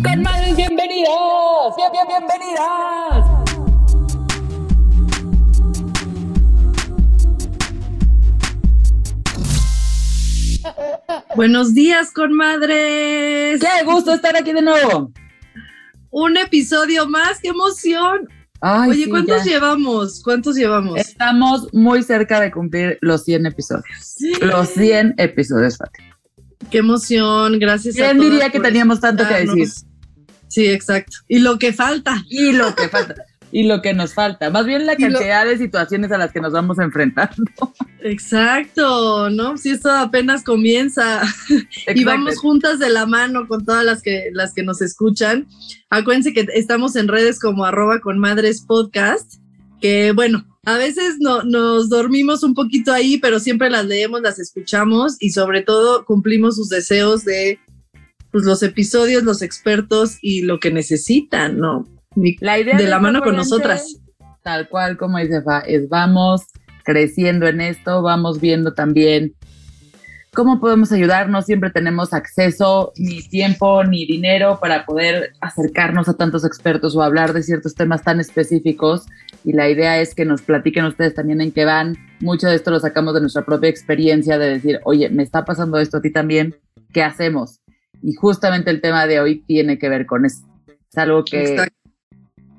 Con madres bienvenidas, bien, bien, bienvenidas. Buenos días, con madres. Qué gusto estar aquí de nuevo. Un episodio más, qué emoción. Ay, Oye, sí, ¿cuántos ya. llevamos? ¿Cuántos llevamos? Estamos muy cerca de cumplir los 100 episodios. Los 100 episodios, Fati. Qué emoción, gracias a ¿Quién todas diría que teníamos tanto que decir? Sí, exacto. Y lo que falta. Y lo que falta. Y lo que nos falta. Más bien la lo- cantidad de situaciones a las que nos vamos enfrentando. Exacto, ¿no? Si esto apenas comienza y vamos juntas de la mano con todas las que, las que nos escuchan. Acuérdense que estamos en redes como arroba con madres podcast, que bueno, a veces no, nos dormimos un poquito ahí, pero siempre las leemos, las escuchamos y sobre todo cumplimos sus deseos de pues, los episodios, los expertos y lo que necesitan, ¿no? La idea de la mano con nosotras. Tal cual como dice Fa, es vamos creciendo en esto, vamos viendo también cómo podemos ayudar. No siempre tenemos acceso, ni tiempo, ni dinero para poder acercarnos a tantos expertos o hablar de ciertos temas tan específicos. Y la idea es que nos platiquen ustedes también en qué van. Mucho de esto lo sacamos de nuestra propia experiencia de decir, oye, me está pasando esto a ti también, ¿qué hacemos? Y justamente el tema de hoy tiene que ver con eso. Es algo que Exacto.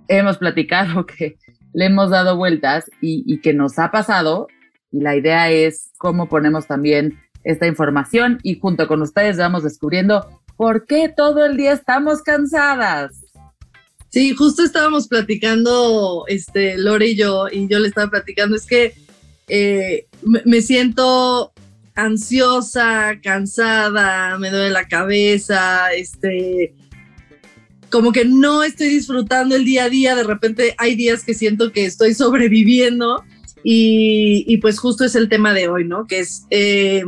hemos platicado, que le hemos dado vueltas y, y que nos ha pasado. Y la idea es cómo ponemos también esta información y junto con ustedes vamos descubriendo por qué todo el día estamos cansadas. Sí, justo estábamos platicando, este, Lore y yo, y yo le estaba platicando, es que eh, me, siento ansiosa, cansada, me duele la cabeza, este, como que no estoy disfrutando el día a día, de repente hay días que siento que estoy sobreviviendo y, y pues justo es el tema de hoy, ¿no? Que es eh,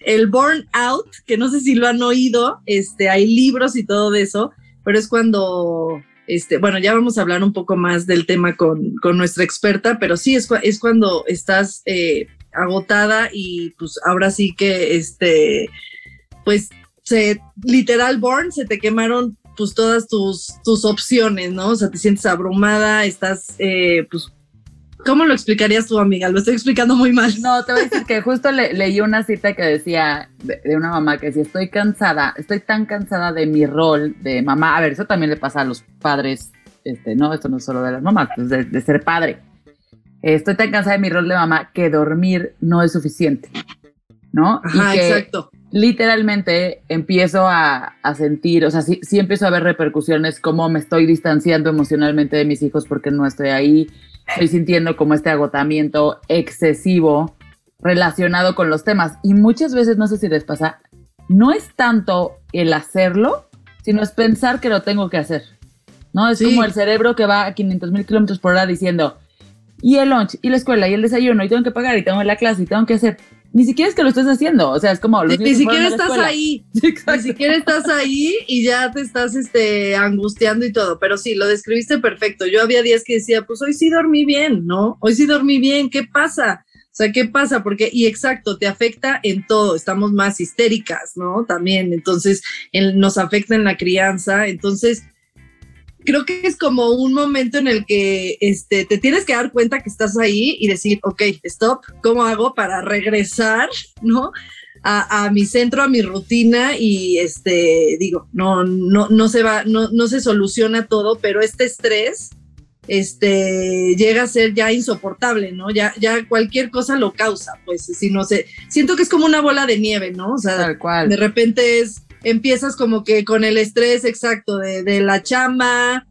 el burnout, que no sé si lo han oído, este, hay libros y todo de eso, pero es cuando, este, bueno, ya vamos a hablar un poco más del tema con, con nuestra experta, pero sí es, cua- es cuando estás eh, agotada y pues ahora sí que, este, pues se, literal, burn, se te quemaron pues todas tus, tus opciones, ¿no? O sea, te sientes abrumada, estás, eh, pues, ¿cómo lo explicarías tú, amiga? Lo estoy explicando muy mal. No, te voy a decir que justo le- leí una cita que decía de, de una mamá que decía, estoy cansada, estoy tan cansada de mi rol de mamá. A ver, eso también le pasa a los padres, este, no, esto no es solo de las mamás, pues de, de ser padre. Estoy tan cansada de mi rol de mamá que dormir no es suficiente, ¿no? Ajá, y que exacto. literalmente empiezo a, a sentir, o sea, sí, sí empiezo a ver repercusiones, como me estoy distanciando emocionalmente de mis hijos porque no estoy ahí, estoy sintiendo como este agotamiento excesivo relacionado con los temas. Y muchas veces, no sé si les pasa, no es tanto el hacerlo, sino es pensar que lo tengo que hacer. ¿No? Es Sí. como el cerebro que va a 500 mil kilómetros por hora diciendo, y el lunch, y la escuela, y el desayuno, y tengo que pagar, y tengo la clase, y tengo que hacer. Ni siquiera es que lo estés haciendo, o sea, es como... los Ni, siquiera estás ahí. Ni siquiera estás ahí y ya te estás este, angustiando y todo. Pero sí, lo describiste perfecto. Yo había días que decía, pues hoy sí dormí bien, ¿no? Hoy sí dormí bien, ¿qué pasa? O sea, ¿qué pasa? Porque, y exacto, te afecta en todo. Estamos más histéricas, ¿no? También. Entonces, nos afecta en la crianza. Entonces, creo que es como un momento en el que este, te tienes que dar cuenta que estás ahí y decir, ok, stop, ¿cómo hago para regresar, ¿no? A, a mi centro, a mi rutina y este, digo, no, no, no se va, no, no se soluciona todo, pero este estrés, este, llega a ser ya insoportable, ¿no? Ya, ya cualquier cosa lo causa, pues, si no sé, siento que es como una bola de nieve, ¿no? O sea, Tal cual. de repente es, empiezas como que con el estrés exacto de, de la chamba,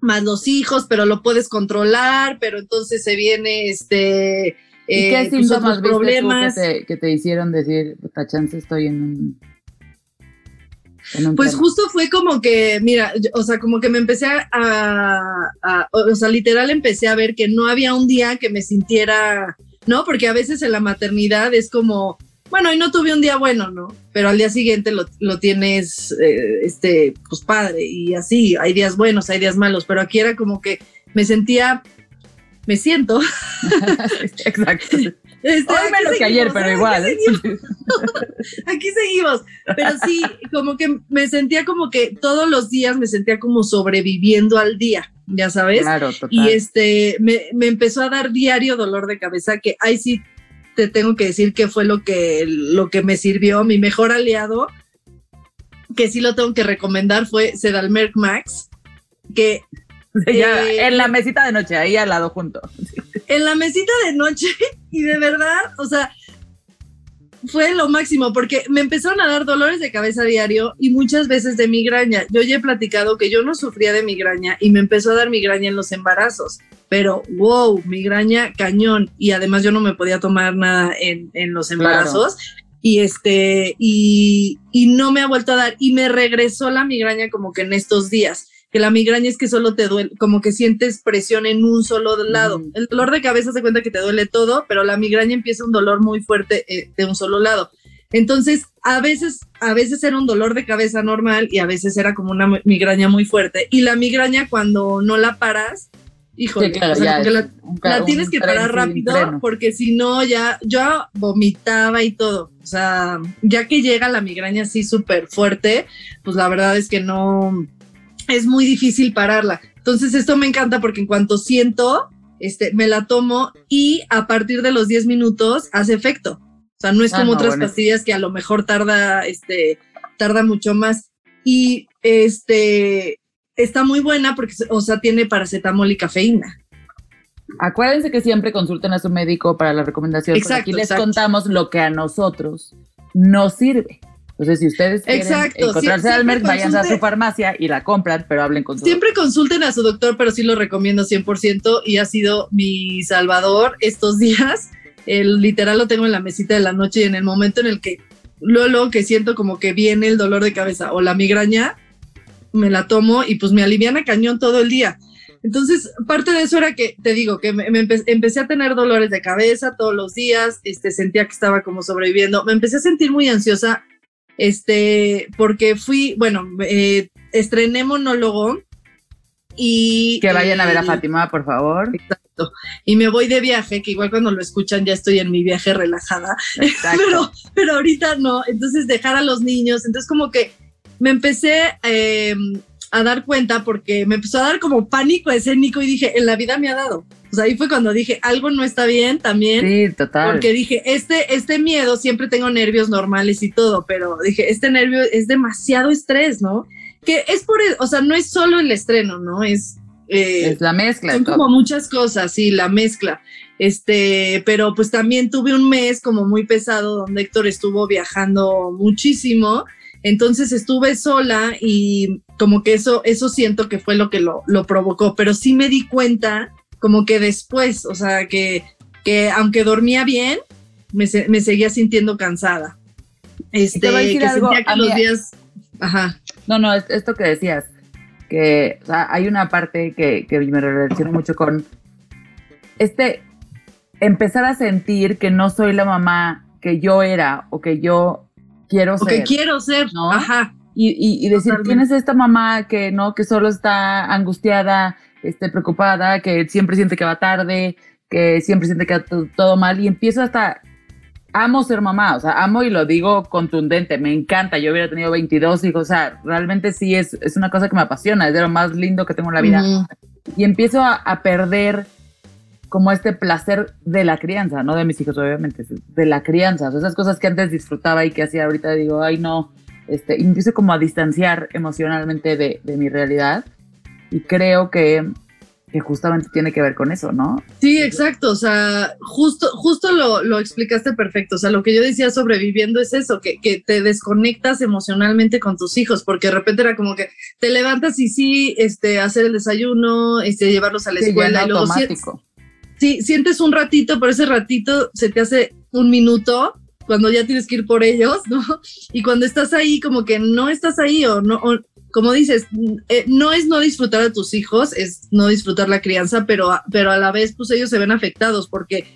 más los hijos, pero lo puedes controlar, pero entonces se viene este ¿Y qué pues, síntomas problemas. que, te, hicieron decir, puta chance estoy en un pues justo fue como que, mira, o sea, como que me empecé a, o sea, literal empecé a ver que no había un día que me sintiera, ¿no? Porque a veces en la maternidad es como, bueno, y no tuve un día bueno, ¿no? Pero al día siguiente lo, tienes, eh, este, pues padre, y así, hay días buenos, hay días malos, pero aquí era como que me sentía, me siento. Exacto. Este, Hoy menos que ayer, pero igual. Aquí seguimos. Pero sí, como que me sentía como que todos los días me sentía como sobreviviendo al día, ya sabes. Claro, total. Y este, me, me empezó a dar diario dolor de cabeza, que ahí sí te tengo que decir que fue lo que, lo que me sirvió, mi mejor aliado, que sí lo tengo que recomendar, fue Sedalmerc Max, que... Eh, en la mesita de noche, ahí al lado junto. en la mesita de noche y de verdad, o sea, fue lo máximo porque me empezaron a dar dolores de cabeza diario y muchas veces de migraña. Yo ya he platicado que yo no sufría de migraña y me empezó a dar migraña en los embarazos, pero wow, migraña cañón y además yo no me podía tomar nada en, los embarazos. Y este, y, y no me ha vuelto a dar, y me regresó la migraña como que en estos días que la migraña es que solo te duele, como que sientes presión en un solo lado. El dolor de cabeza se cuenta que te duele todo, pero la migraña empieza un dolor muy fuerte eh, de un solo lado. Entonces, a veces, a veces era un dolor de cabeza normal y a veces era como una migraña muy fuerte. Y la migraña cuando no la paras, híjole, la, tienes que parar rápido porque si no ya yo vomitaba y todo. O sea, ya que llega la migraña así súper fuerte, pues la verdad es que no, es muy difícil pararla. Entonces esto me encanta porque en cuanto siento, este, me la tomo y a partir de los 10 minutos hace efecto. O sea, no es ah, como otras pastillas que a lo mejor tarda, este, tarda mucho más. Y este, está muy buena porque, o sea, tiene paracetamol y cafeína. Acuérdense que siempre consulten a su médico para la recomendación. Exacto, aquí les contamos lo que a nosotros nos sirve. Entonces, si ustedes quieren encontrarse al Merck, vayan a su farmacia y la compran, pero hablen con su Siempre consulten a su doctor, pero sí lo recomiendo 100% y ha sido mi salvador estos días. El literal lo tengo en la mesita de la noche y en el momento en el que luego que siento como que viene el dolor de cabeza o la migraña, me la tomo y pues me aliviana cañón todo el día. Entonces, parte de eso era que, te digo, que me, empecé a tener dolores de cabeza todos los días, este, sentía que estaba como sobreviviendo, me empecé a sentir muy ansiosa, este, porque fui, bueno, eh, estrené monólogo y... Que vayan a ver a Fátima, por favor. Exacto. Y me voy de viaje, que igual cuando lo escuchan ya estoy en mi viaje relajada, pero, pero ahorita no. Entonces dejar a los niños, entonces como que me empecé eh, a dar cuenta porque me empezó a dar como pánico escénico y dije, en la vida me ha dado. Sea, ahí fue cuando dije, algo no está bien también. Sí, total. Porque dije, este, este miedo, siempre tengo nervios normales y todo, pero dije, este nervio es demasiado estrés, ¿no? Que es por, o sea, no es solo el estreno, ¿no? Es... Eh, es la mezcla. Son como muchas cosas, sí, la mezcla. Este, pero pues también tuve un mes como muy pesado donde Héctor estuvo viajando muchísimo. Entonces estuve sola y como que eso, eso siento que fue lo que lo, lo provocó, pero sí me di cuenta como que después, o sea, que, que aunque dormía bien, me, me seguía sintiendo cansada. Este, te voy a decir algo, que los días... Ajá. No, no, esto que decías, que o sea, hay una parte que, que me relaciona mucho con este empezar a sentir que no soy la mamá que yo era o que yo quiero ser. O que quiero ser, ¿no? Ajá. Y, y, decir, ¿quién es esta mamá que no, que solo está angustiada, esté preocupada, que siempre siente que va tarde, que siempre siente que va todo mal y empiezo hasta amo ser mamá, o sea, amo y lo digo contundente, me encanta, yo hubiera tenido 22 hijos, o sea, realmente sí es, es una cosa que me apasiona, es de lo más lindo que tengo en la vida. Y empiezo a, perder como este placer de la crianza, no de mis hijos, obviamente, de la crianza, o sea, esas cosas que antes disfrutaba y que hacía ahorita digo, ay no, este, empiezo como a distanciar emocionalmente de, de mi realidad y creo que, justamente tiene que ver con eso, ¿no? Sí, exacto. O sea, justo, justo lo, lo explicaste perfecto. O sea, lo que yo decía sobreviviendo es eso, que, que, te desconectas emocionalmente con tus hijos, porque de repente era como que te levantas y sí, este, hacer el desayuno, este, llevarlos a la escuela. automático. sí, sientes un ratito, pero ese ratito se te hace un minuto cuando ya tienes que ir por ellos, ¿no? Y cuando estás ahí, como que no estás ahí o no, como dices, eh, no es no disfrutar a tus hijos, es no disfrutar la crianza, pero, pero a la vez, pues ellos se ven afectados porque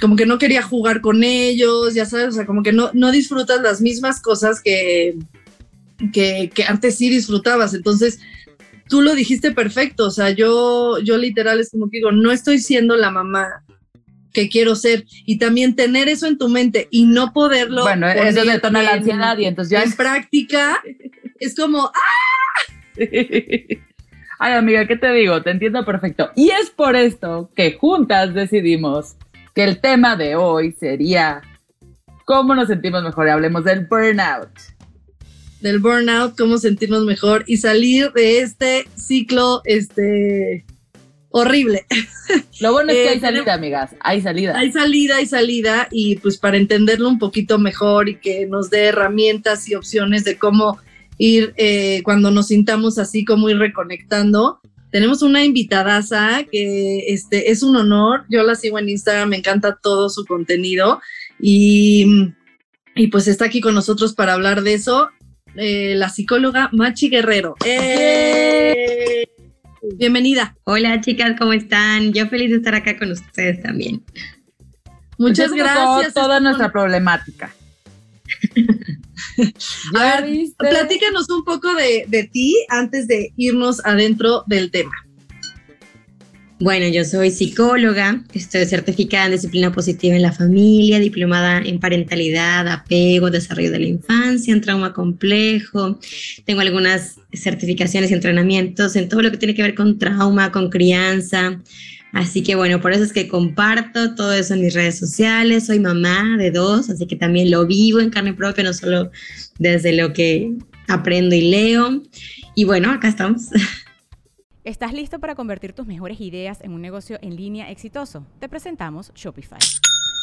como que no quería jugar con ellos, ya sabes, o sea, como que no, no disfrutas las mismas cosas que, que, que antes sí disfrutabas. Entonces, tú lo dijiste perfecto, o sea, yo, yo literal es como que digo, no estoy siendo la mamá que quiero ser y también tener eso en tu mente y no poderlo. Bueno, eso detona la ansiedad y entonces ya en práctica es como ¡ah! Ay, amiga, ¿qué te digo? Te entiendo perfecto. Y es por esto que juntas decidimos que el tema de hoy sería cómo nos sentimos mejor. Hablemos del burnout del burnout, cómo sentirnos mejor y salir de este ciclo este, horrible. Lo bueno es que hay eh, salida, amigas, hay salida. Hay salida, hay salida y pues para entenderlo un poquito mejor y que nos dé herramientas y opciones de cómo ir eh, cuando nos sintamos así, como ir reconectando. Tenemos una invitadaza que este, es un honor, yo la sigo en Instagram, me encanta todo su contenido y, y pues está aquí con nosotros para hablar de eso eh, la psicóloga Machi Guerrero. ¡Eh! Bienvenida. Hola chicas, ¿cómo están? Yo feliz de estar acá con ustedes también. Muchas gracias. Toda nuestra problemática. A ver, platícanos un poco de, de ti antes de irnos adentro del tema. Bueno, yo soy psicóloga, estoy certificada en disciplina positiva en la familia, diplomada en parentalidad, apego, desarrollo de la infancia, en trauma complejo. Tengo algunas certificaciones y entrenamientos en todo lo que tiene que ver con trauma, con crianza. Así que bueno, por eso es que comparto todo eso en mis redes sociales. Soy mamá de dos, así que también lo vivo en carne propia, no solo desde lo que aprendo y leo. Y bueno, acá estamos. ¿Estás listo para convertir tus mejores ideas en un negocio en línea exitoso? Te presentamos Shopify.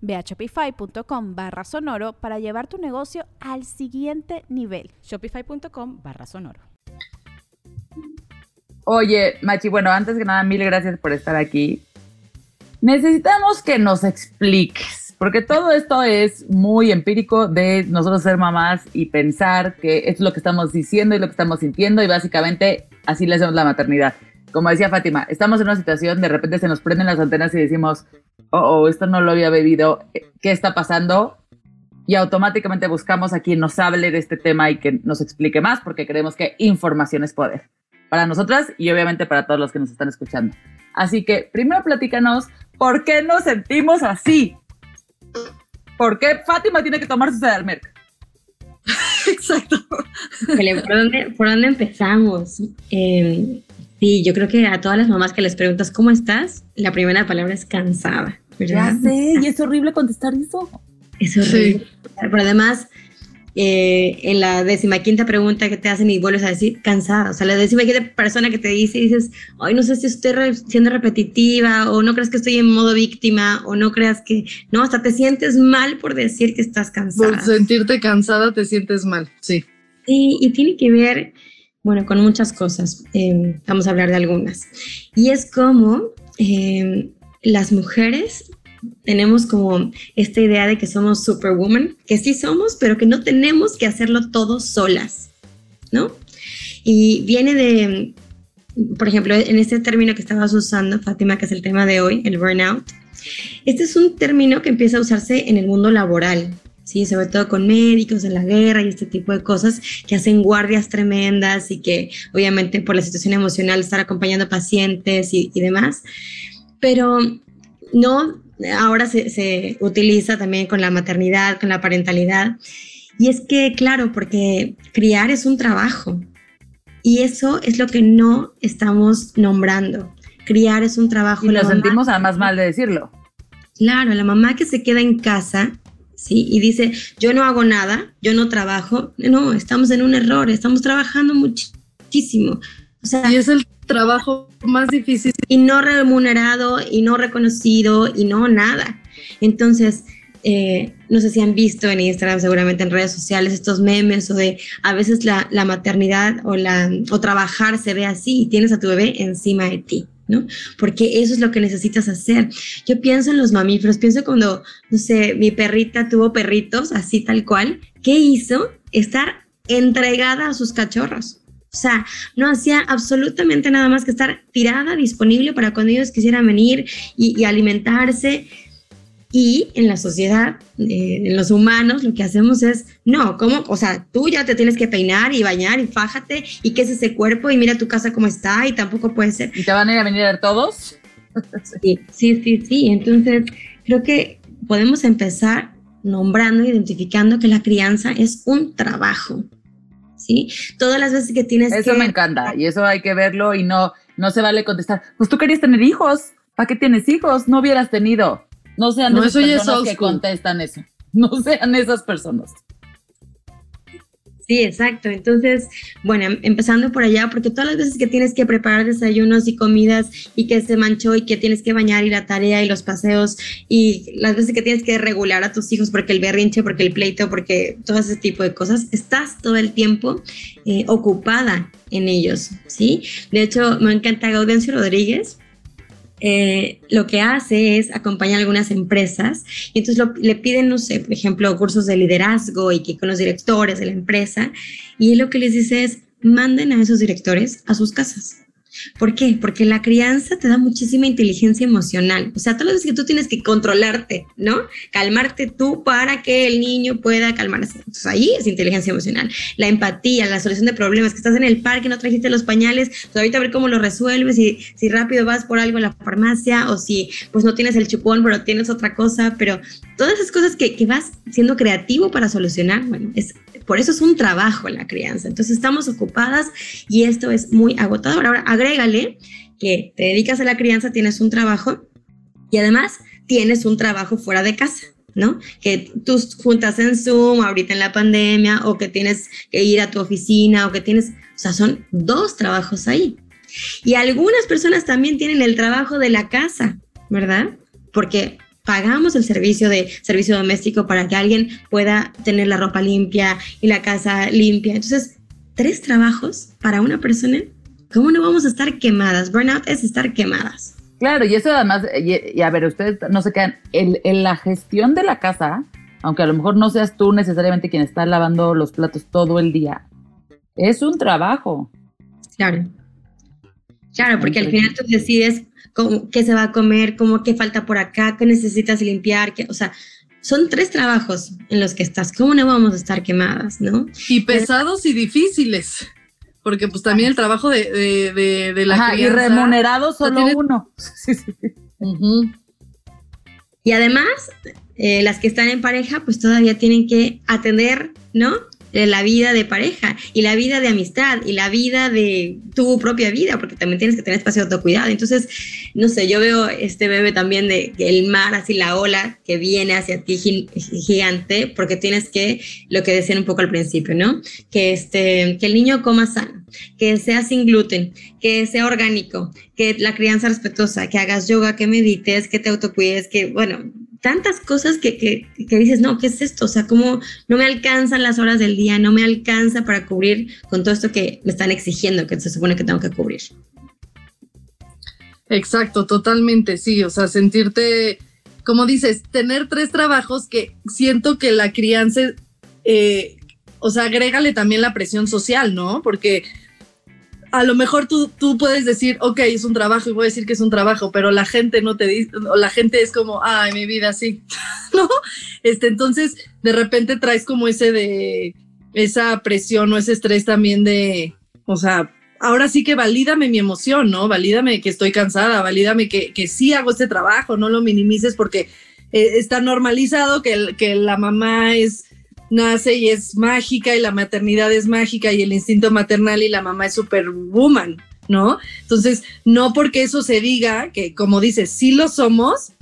Ve a shopify.com barra sonoro para llevar tu negocio al siguiente nivel. Shopify.com barra sonoro. Oye, Machi, bueno, antes que nada, mil gracias por estar aquí. Necesitamos que nos expliques, porque todo esto es muy empírico de nosotros ser mamás y pensar que es lo que estamos diciendo y lo que estamos sintiendo y básicamente así le hacemos la maternidad como decía Fátima, estamos en una situación, de repente se nos prenden las antenas y decimos, oh, oh, esto no lo había bebido, ¿qué está pasando? Y automáticamente buscamos a quien nos hable de este tema y que nos explique más, porque creemos que información es poder. Para nosotras y obviamente para todos los que nos están escuchando. Así que primero platícanos por qué nos sentimos así. ¿Por qué Fátima tiene que tomar su Sedalmerc? Exacto. ¿Por dónde, ¿Por dónde empezamos? Eh, Sí, yo creo que a todas las mamás que les preguntas cómo estás, la primera palabra es cansada. Ya sé, y es horrible contestar eso. Es horrible. Pero además, eh, en la décima quinta pregunta que te hacen y vuelves a decir cansada. O sea, la décima quinta persona que te dice y dices, ay, no sé si estoy siendo repetitiva o no crees que estoy en modo víctima o no creas que, no, hasta te sientes mal por decir que estás cansada. Por sentirte cansada te sientes mal, sí. Sí, y tiene que ver bueno, con muchas cosas. Eh, vamos a hablar de algunas. Y es como eh, las mujeres tenemos como esta idea de que somos superwoman, que sí somos, pero que no tenemos que hacerlo todo solas, ¿no? Y viene de, por ejemplo, en este término que estabas usando, Fátima, que es el tema de hoy, el burnout. Este es un término que empieza a usarse en el mundo laboral, ¿sí? Sobre todo con médicos en la guerra y este tipo de cosas que hacen guardias tremendas y que obviamente por la situación emocional estar acompañando pacientes y, demás. Pero no, ahora se, se, utiliza también con la maternidad, con la parentalidad. Y es que, claro, porque criar es un trabajo. Y eso es lo que no estamos nombrando. Criar es un trabajo. Y nos sentimos además mal de decirlo. Claro, la mamá que se queda en casa ¿sí? Y dice, yo no hago nada, yo no trabajo. No, estamos en un error, estamos trabajando muchísimo. O sea, y es el trabajo más difícil. Y no remunerado, y no reconocido, y no nada. Entonces, eh, no sé si han visto en Instagram, seguramente en redes sociales, estos memes o de a veces la, la maternidad o, la, o trabajar se ve así y tienes a tu bebé encima de ti. ¿No? Porque eso es lo que necesitas hacer. Yo pienso en los mamíferos, pienso cuando, no sé, mi perrita tuvo perritos, así tal cual, ¿qué hizo? Estar entregada a sus cachorros. O sea, no hacía absolutamente nada más que estar tirada, disponible para cuando ellos quisieran venir y, y alimentarse. Y en la sociedad, eh, en los humanos, lo que hacemos es, no, ¿cómo? O sea, tú ya te tienes que peinar y bañar y fájate y qué es ese cuerpo y mira tu casa cómo está y tampoco puede ser. ¿Y te van a ir a venir a ver todos? sí, sí, sí, sí. Entonces, creo que podemos empezar nombrando, identificando que la crianza es un trabajo. ¿Sí? Todas las veces que tienes eso me encanta y eso hay que verlo y no, no se vale contestar, pues tú querías tener hijos, ¿para qué tienes hijos? No hubieras tenido. No sean esas personas que contestan eso. No sean esas personas. Sí, exacto. Entonces, bueno, em, empezando por allá, porque todas las veces que tienes que preparar desayunos y comidas y que se manchó y que tienes que bañar y la tarea y los paseos y las veces que tienes que regular a tus hijos porque el berrinche, porque el pleito, porque todo ese tipo de cosas, estás todo el tiempo eh, ocupada en ellos, ¿sí? De hecho, me encanta Gaudencio Rodríguez, eh, lo que hace es acompañar a algunas empresas y entonces le piden, no sé, por ejemplo, cursos de liderazgo y que con los directores de la empresa y él lo que les dice es, manden a esos directores a sus casas. ¿Por qué? Porque la crianza te da muchísima inteligencia emocional. O sea, todas las veces que tú tienes que controlarte, ¿no? Calmarte tú para que el niño pueda calmarse. Entonces ahí es inteligencia emocional. La empatía, la solución de problemas, que estás en el parque, no trajiste los pañales, pues ahorita a ver cómo lo resuelves, y si rápido vas por algo a la farmacia o si pues no tienes el chupón, pero tienes otra cosa, pero todas esas cosas que, que vas siendo creativo para solucionar, bueno, es por eso es un trabajo la crianza. Entonces estamos ocupadas y esto es muy agotador. Ahora agrégale que te dedicas a la crianza, tienes un trabajo y además tienes un trabajo fuera de casa. ¿no? Que tú juntas en Zoom ahorita en la pandemia o que tienes que ir a tu oficina o que tienes, o sea, son dos trabajos ahí. Y algunas personas también tienen el trabajo de la casa, ¿verdad? Porque pagamos el servicio de servicio doméstico para que alguien pueda tener la ropa limpia y la casa limpia. Entonces, tres trabajos para una persona, ¿cómo no vamos a estar quemadas? Burnout es estar quemadas. Claro, y eso además, y, a ver, ustedes no se quedan, en, la gestión de la casa, aunque a lo mejor no seas tú necesariamente quien está lavando los platos todo el día, es un trabajo. Claro. Claro, porque al final tú decides qué se va a comer, cómo qué falta por acá, qué necesitas limpiar, qué, o sea, son tres trabajos en los que estás. ¿Cómo no vamos a estar quemadas, no? Y pesados y difíciles. Porque pues también el trabajo de, de, de, la Ajá, y remunerado solo uno. Y además, eh, las que están en pareja, pues todavía tienen que atender, ¿no? La vida de pareja y la vida de amistad y la vida de tu propia vida, porque también tienes que tener espacio de autocuidado. Entonces, no sé, yo veo este bebé también de el mar, así la ola que viene hacia ti gigante, porque tienes que, lo que decían un poco al principio, ¿no? Que, este, que el niño coma sano, que sea sin gluten, que sea orgánico, que la crianza respetuosa, que hagas yoga, que medites, que te autocuides, que, bueno, tantas cosas que, que, que, dices, no, ¿qué es esto? O sea, como no me alcanzan las horas del día, no me alcanza para cubrir con todo esto que me están exigiendo, que se supone que tengo que cubrir. Exacto, totalmente, sí, o sea, sentirte, como dices, tener tres trabajos que siento que la crianza, eh, o sea, agrégale también la presión social, ¿no? Porque a lo mejor tú, tú puedes decir, ok, es un trabajo y voy a decir que es un trabajo, pero la gente no te dice, la gente es como, ay, mi vida, sí, ¿no? Este, entonces, de repente traes como ese de, esa presión o ese estrés también de, o sea, ahora sí que valídame mi emoción, ¿no? Valídame que estoy cansada, valídame que, que sí hago este trabajo, no lo minimices porque eh, está normalizado que, que la mamá es nace y es mágica y la maternidad es mágica y el instinto maternal y la mamá es superwoman, ¿no? Entonces, no porque eso se diga, que como dices, sí lo somos,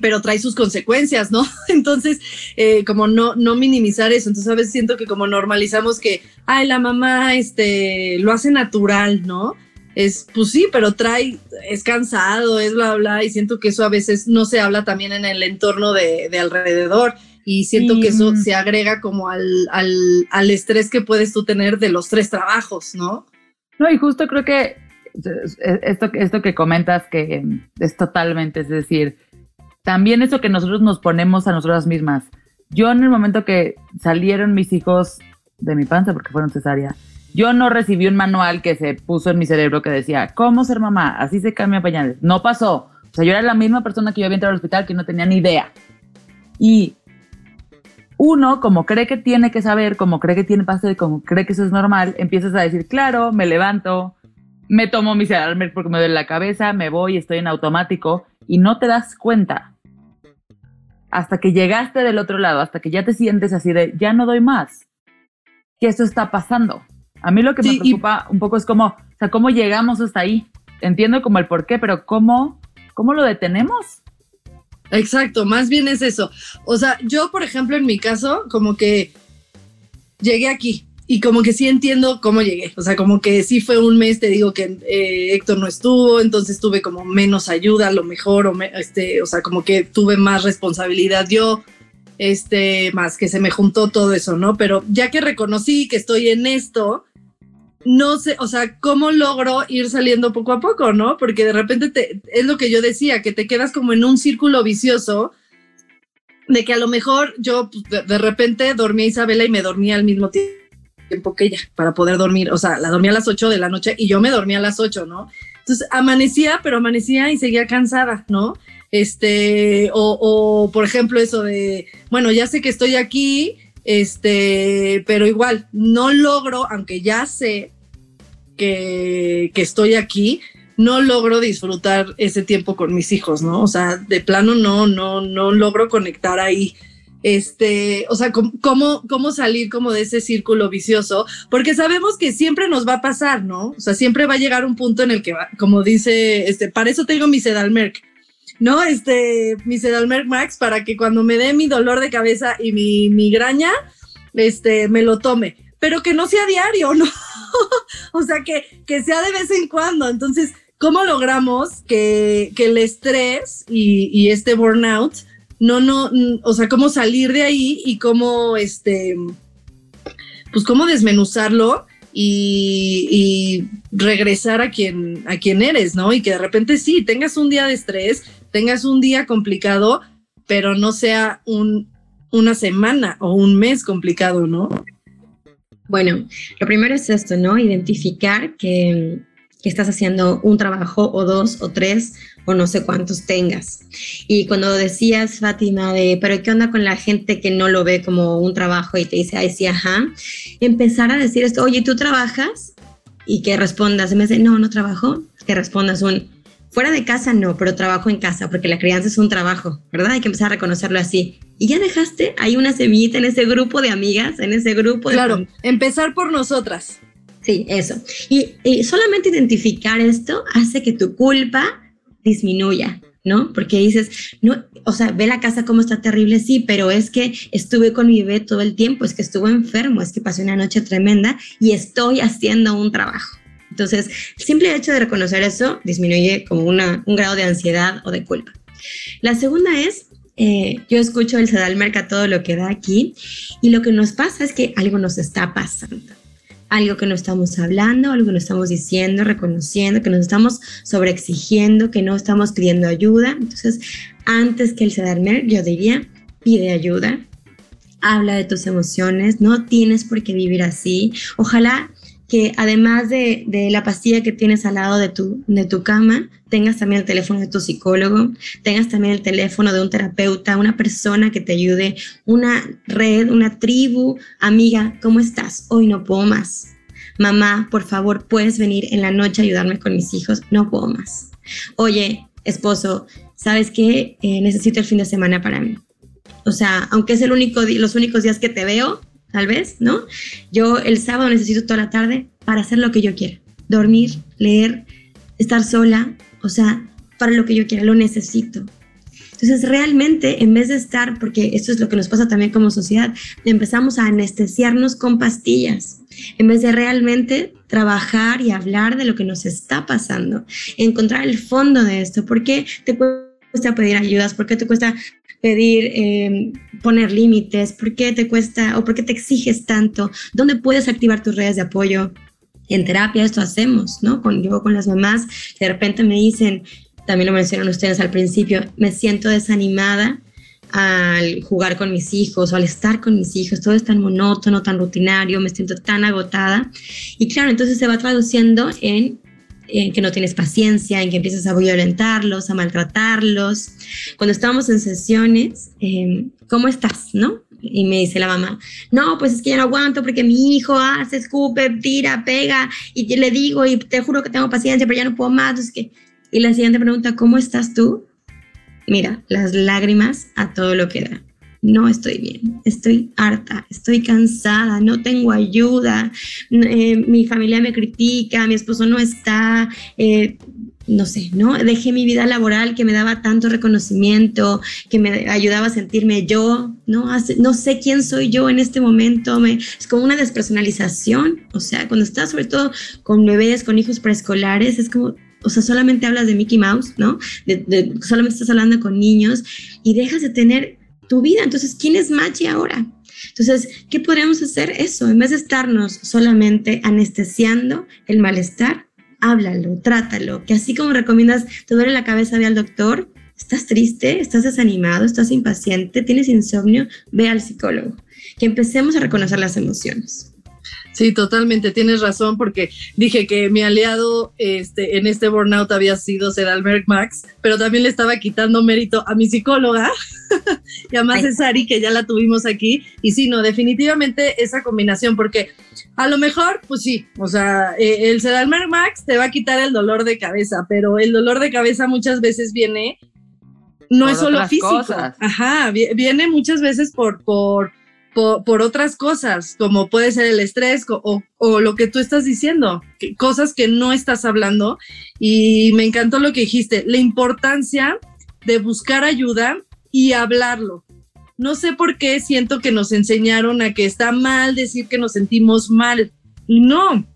pero trae sus consecuencias, ¿no? Entonces, eh, como no, no minimizar eso. Entonces, a veces siento que como normalizamos que, ay, la mamá, este, lo hace natural, ¿no? Es, pues sí, pero trae, es cansado, es bla, bla, y siento que eso a veces no se habla también en el entorno de, de alrededor y siento que eso se agrega como al, al, al, estrés que puedes tú tener de los tres trabajos, ¿no? No, y justo creo que esto, esto que comentas que es totalmente, es decir, también eso que nosotros nos ponemos a nosotras mismas. Yo en el momento que salieron mis hijos de mi panza porque fueron cesárea, yo no recibí un manual que se puso en mi cerebro que decía, ¿cómo ser mamá? Así se cambia pañales. No pasó. O sea, yo era la misma persona que yo había entrado al hospital que no tenía ni idea. Y uno, como cree que tiene que saber, como cree que tiene que como cree que eso es normal, empiezas a decir, claro, me levanto, me tomo mi Sedalmer porque me duele la cabeza, me voy, estoy en automático y no te das cuenta hasta que llegaste del otro lado, hasta que ya te sientes así de, ya no doy más, que eso está pasando. A mí lo que me preocupa un poco es cómo, o sea, cómo llegamos hasta ahí. Entiendo como el por qué, pero cómo, cómo lo detenemos. Exacto, más bien es eso. O sea, yo, por ejemplo, en mi caso, como que llegué aquí y como que sí entiendo cómo llegué. O sea, como que sí fue un mes, te digo que eh, Héctor no estuvo, entonces tuve como menos ayuda, a lo mejor, o, este, o sea, como que tuve más responsabilidad yo, este, más que se me juntó todo eso, ¿no? Pero ya que reconocí que estoy en esto, no sé, o sea, ¿cómo logro ir saliendo poco a poco, no? Porque de repente te, es lo que yo decía, que te quedas como en un círculo vicioso de que a lo mejor yo pues, de, repente dormía Isabela y me dormía al mismo tiempo que ella para poder dormir, o sea, la dormía a las 8 de la noche y yo me dormía a las 8, ¿no? Entonces amanecía, pero amanecía y seguía cansada, ¿no? Este, o, o por ejemplo eso de, bueno, ya sé que estoy aquí, este, pero igual, no logro, aunque ya sé que, que estoy aquí, no logro disfrutar ese tiempo con mis hijos, ¿no? O sea, de plano no, no, no logro conectar ahí. Este, o sea, ¿cómo, cómo salir como de ese círculo vicioso, porque sabemos que siempre nos va a pasar, ¿no? O sea, siempre va a llegar un punto en el que, va, como dice, este, para eso tengo mi Sedalmerc, ¿no? Este, mi Sedalmerc Max para que cuando me dé mi dolor de cabeza y mi migraña, este, me lo tome, pero que no sea diario, ¿no? o sea, que, que sea de vez en cuando. Entonces, ¿cómo logramos que, que el estrés y, y, este burnout, no, no, o sea, cómo salir de ahí y cómo, este, pues cómo desmenuzarlo y, y, regresar a quien, a quien eres, ¿no? Y que de repente sí, tengas un día de estrés, tengas un día complicado, pero no sea un, una semana o un mes complicado, ¿no? Bueno, lo primero es esto, ¿no? Identificar que, que, estás haciendo un trabajo o dos o tres o no sé cuántos tengas. Y cuando decías, Fátima, de, pero ¿qué onda con la gente que no lo ve como un trabajo y te dice, ay, sí, ajá? Empezar a decir esto, oye, ¿tú trabajas? Y que respondas, en vez de, no, no trabajo, que respondas un, Fuera de casa no, pero trabajo en casa, porque la crianza es un trabajo, ¿verdad? Hay que empezar a reconocerlo así. Y ya dejaste ahí una semillita en ese grupo de amigas, en ese grupo Claro, empezar por nosotras. Sí, eso. Y, y, solamente identificar esto hace que tu culpa disminuya, ¿no? Porque dices, no, o sea, ve la casa como está terrible, sí, pero es que estuve con mi bebé todo el tiempo, es que estuvo enfermo, es que pasé una noche tremenda y estoy haciendo un trabajo. Entonces, el simple hecho de reconocer eso disminuye como una, un grado de ansiedad o de culpa. La segunda es, eh, yo escucho el Sedalmerc a todo lo que da aquí y lo que nos pasa es que algo nos está pasando. Algo que no estamos hablando, algo que no estamos diciendo, reconociendo, que nos estamos sobreexigiendo, que no estamos pidiendo ayuda. Entonces, antes que el Sedalmerc, yo diría, pide ayuda, habla de tus emociones, no tienes por qué vivir así. Ojalá que además de, la pastilla que tienes al lado de tu, de tu cama, tengas también el teléfono de tu psicólogo, tengas también el teléfono de un terapeuta, una persona que te ayude, una red, una tribu, amiga, ¿cómo estás? Hoy no puedo más. Mamá, por favor, puedes venir en la noche a ayudarme con mis hijos, no puedo más. Oye, esposo, ¿sabes qué? Eh, necesito el fin de semana para mí. O sea, aunque es el único los únicos días que te veo, tal vez, ¿no? Yo el sábado necesito toda la tarde para hacer lo que yo quiera. Dormir, leer, estar sola, o sea, para lo que yo quiera, lo necesito. Entonces, realmente, en vez de estar, porque esto es lo que nos pasa también como sociedad, empezamos a anestesiarnos con pastillas, en vez de realmente trabajar y hablar de lo que nos está pasando, encontrar el fondo de esto. ¿Por qué te cuesta pedir ayudas? ¿Por qué te cuesta pedir, em, poner límites? ¿Por qué te cuesta o por qué te exiges tanto? ¿Dónde puedes activar tus redes de apoyo? En terapia esto hacemos, ¿no? Con, yo con las mamás, de repente me dicen, también lo mencionan ustedes al principio, me siento desanimada al jugar con mis hijos o al estar con mis hijos, todo es tan monótono, tan rutinario, me siento tan agotada. Y claro, entonces se va traduciendo en en que no tienes paciencia, en que empiezas a violentarlos, a maltratarlos. Cuando estamos en sesiones, em, ¿cómo estás? ¿No? Y me dice la mamá, no, pues es que ya no aguanto porque mi hijo hace, escupe, tira, pega, y le digo, y te juro que tengo paciencia, pero ya no puedo más. Que... Y la siguiente pregunta, ¿cómo estás tú? Mira, las lágrimas a todo lo que da no estoy bien, estoy harta, estoy cansada, no tengo ayuda, eh, mi familia me critica, mi esposo no está, eh, no sé, ¿no? Dejé mi vida laboral que me daba tanto reconocimiento, que me ayudaba a sentirme yo, ¿no? No sé quién soy yo en este momento, me, es como una despersonalización, o sea, cuando estás sobre todo con bebés, con hijos preescolares, es como, o sea, solamente hablas de Mickey Mouse, ¿no? solamente estás hablando con niños y dejas de tener tu vida. Entonces, ¿quién es Maggie ahora? Entonces, ¿qué podríamos hacer? Eso, en vez de estarnos solamente anestesiando el malestar, háblalo, trátalo, que así como recomiendas, te duele la cabeza, ve al doctor, estás triste, estás desanimado, estás impaciente, tienes insomnio, ve al psicólogo. Que empecemos a reconocer las emociones. Sí, totalmente, tienes razón, porque dije que mi aliado este, en este burnout había sido Sedalberg Max, pero también le estaba quitando mérito a mi psicóloga y a más Cesari, que ya la tuvimos aquí. Y sí, no, definitivamente esa combinación, porque a lo mejor, pues sí, o sea, eh, el Sedalberg Max te va a quitar el dolor de cabeza, pero el dolor de cabeza muchas veces viene, no es solo físico, ajá, viene muchas veces por, por por, otras cosas, como puede ser el estrés o, o, lo que tú estás diciendo, cosas que no estás hablando. Y me encantó lo que dijiste, la importancia de buscar ayuda y hablarlo. No sé por qué siento que nos enseñaron a que está mal decir que nos sentimos mal. Y no,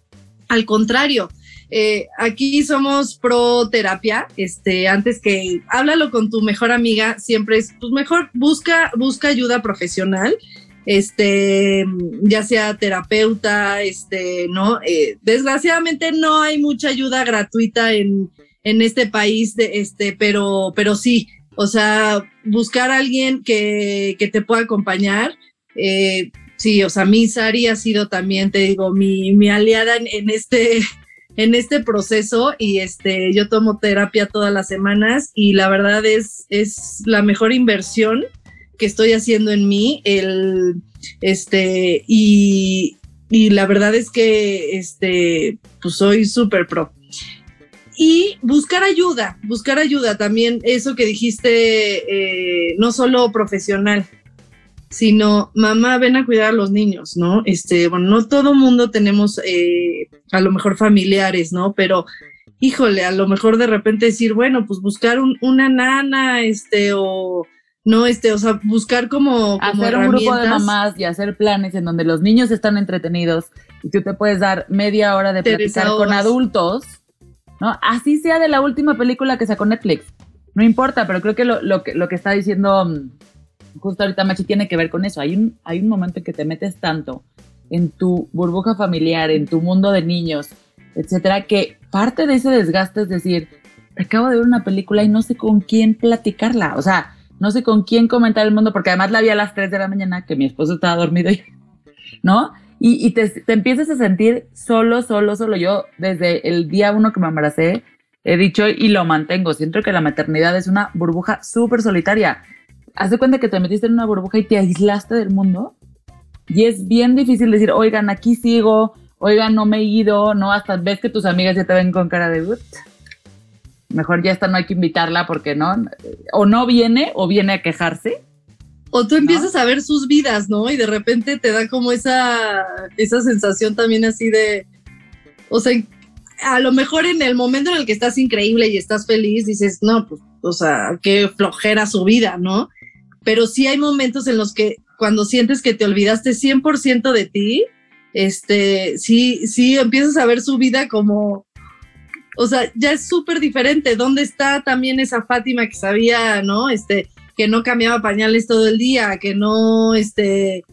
al contrario. Eh, aquí somos pro terapia, este, antes que háblalo con tu mejor amiga, siempre es, pues mejor busca, busca ayuda profesional este, ya sea terapeuta, este, ¿no? Eh, desgraciadamente no hay mucha ayuda gratuita en, en este país, de, este, pero, pero sí, o sea, buscar a alguien que, que te pueda acompañar. Eh, sí, o sea, mi Sari ha sido también, te digo, mi, mi aliada en, en, este, en este proceso y este, yo tomo terapia todas las semanas y la verdad es, es la mejor inversión que estoy haciendo en mí, el, este, y, y la verdad es que, este, pues soy súper pro. Y buscar ayuda, buscar ayuda también, eso que dijiste, eh, no solo profesional, sino mamá, ven a cuidar a los niños, ¿no? Este, bueno, no todo mundo tenemos eh, a lo mejor familiares, ¿no? Pero híjole, a lo mejor de repente decir, bueno, pues buscar una nana, este, o no, este, o sea, buscar como, hacer un grupo de mamás y hacer planes en donde los niños están entretenidos y tú te puedes dar media hora de platicar con adultos, ¿no? Así sea de la última película que sacó Netflix. No importa, pero creo que lo, lo, que, lo que está diciendo mm, justo ahorita Machi tiene que ver con eso. Hay un, hay un momento en que te metes tanto en tu burbuja familiar, en tu mundo de niños, etcétera, que parte de ese desgaste es decir, acabo de ver una película y no sé con quién platicarla. O sea, no sé con quién comentar el mundo, porque además la vi a las 3 de la mañana, que mi esposo estaba dormido, y, ¿no? Y, te, te, empiezas a sentir solo, solo, solo. Yo desde el día uno que me embaracé he dicho y lo mantengo. Siento que la maternidad es una burbuja súper solitaria. Haz de cuenta que te metiste en una burbuja y te aislaste del mundo. Y es bien difícil decir, oigan, aquí sigo, oigan, no me he ido, no, hasta ves que tus amigas ya te ven con cara de... Mejor ya esta no hay que invitarla porque no, o no viene o viene a quejarse. O tú empiezas a ver sus vidas, ¿no? Y de repente te da como esa, esa sensación también así de, o sea, a lo mejor en el momento en el que estás increíble y estás feliz, dices, no, pues, o sea, qué flojera su vida, ¿no? Pero sí hay momentos en los que cuando sientes que te olvidaste 100% de ti, este, sí, sí empiezas a ver su vida como, o sea, ya es súper diferente. ¿Dónde está también esa Fátima que sabía, no? Este, que no cambiaba pañales todo el día, que no, este,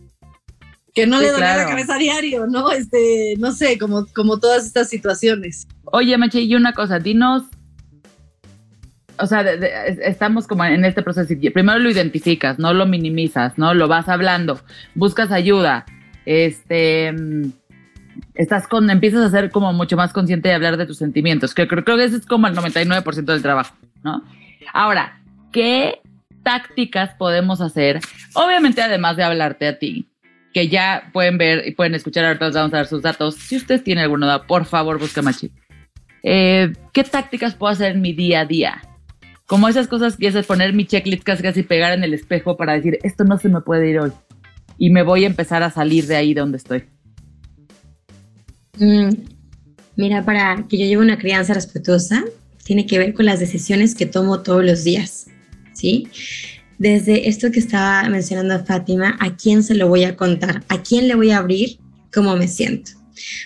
que no le dolía la cabeza a diario, ¿no? Este, no sé, como, como todas estas situaciones. Oye, Meche, y una cosa, dinos, o sea, estamos como en este proceso, primero lo identificas, no lo minimizas, ¿no? Lo vas hablando, buscas ayuda, este, estás con, empiezas a ser como mucho más consciente de hablar de tus sentimientos, que creo, que ese es como el 99% del trabajo, ¿no? Ahora, ¿qué tácticas podemos hacer? Obviamente, además de hablarte a ti, que ya pueden ver y pueden escuchar, ahorita les vamos a dar sus datos. Si ustedes tienen alguna duda, por favor, busca Machi. Eh, ¿Qué tácticas puedo hacer en mi día a día? Como esas cosas que es poner mi checklist casi casi pegar en el espejo para decir, esto no se me puede ir hoy. Y me voy a empezar a salir de ahí donde estoy. Mm, mira, para que yo lleve una crianza respetuosa, tiene que ver con las decisiones que tomo todos los días. ¿Sí? desde esto que estaba mencionando Fátima, ¿a quién se lo voy a contar? ¿A quién le voy a abrir cómo me siento?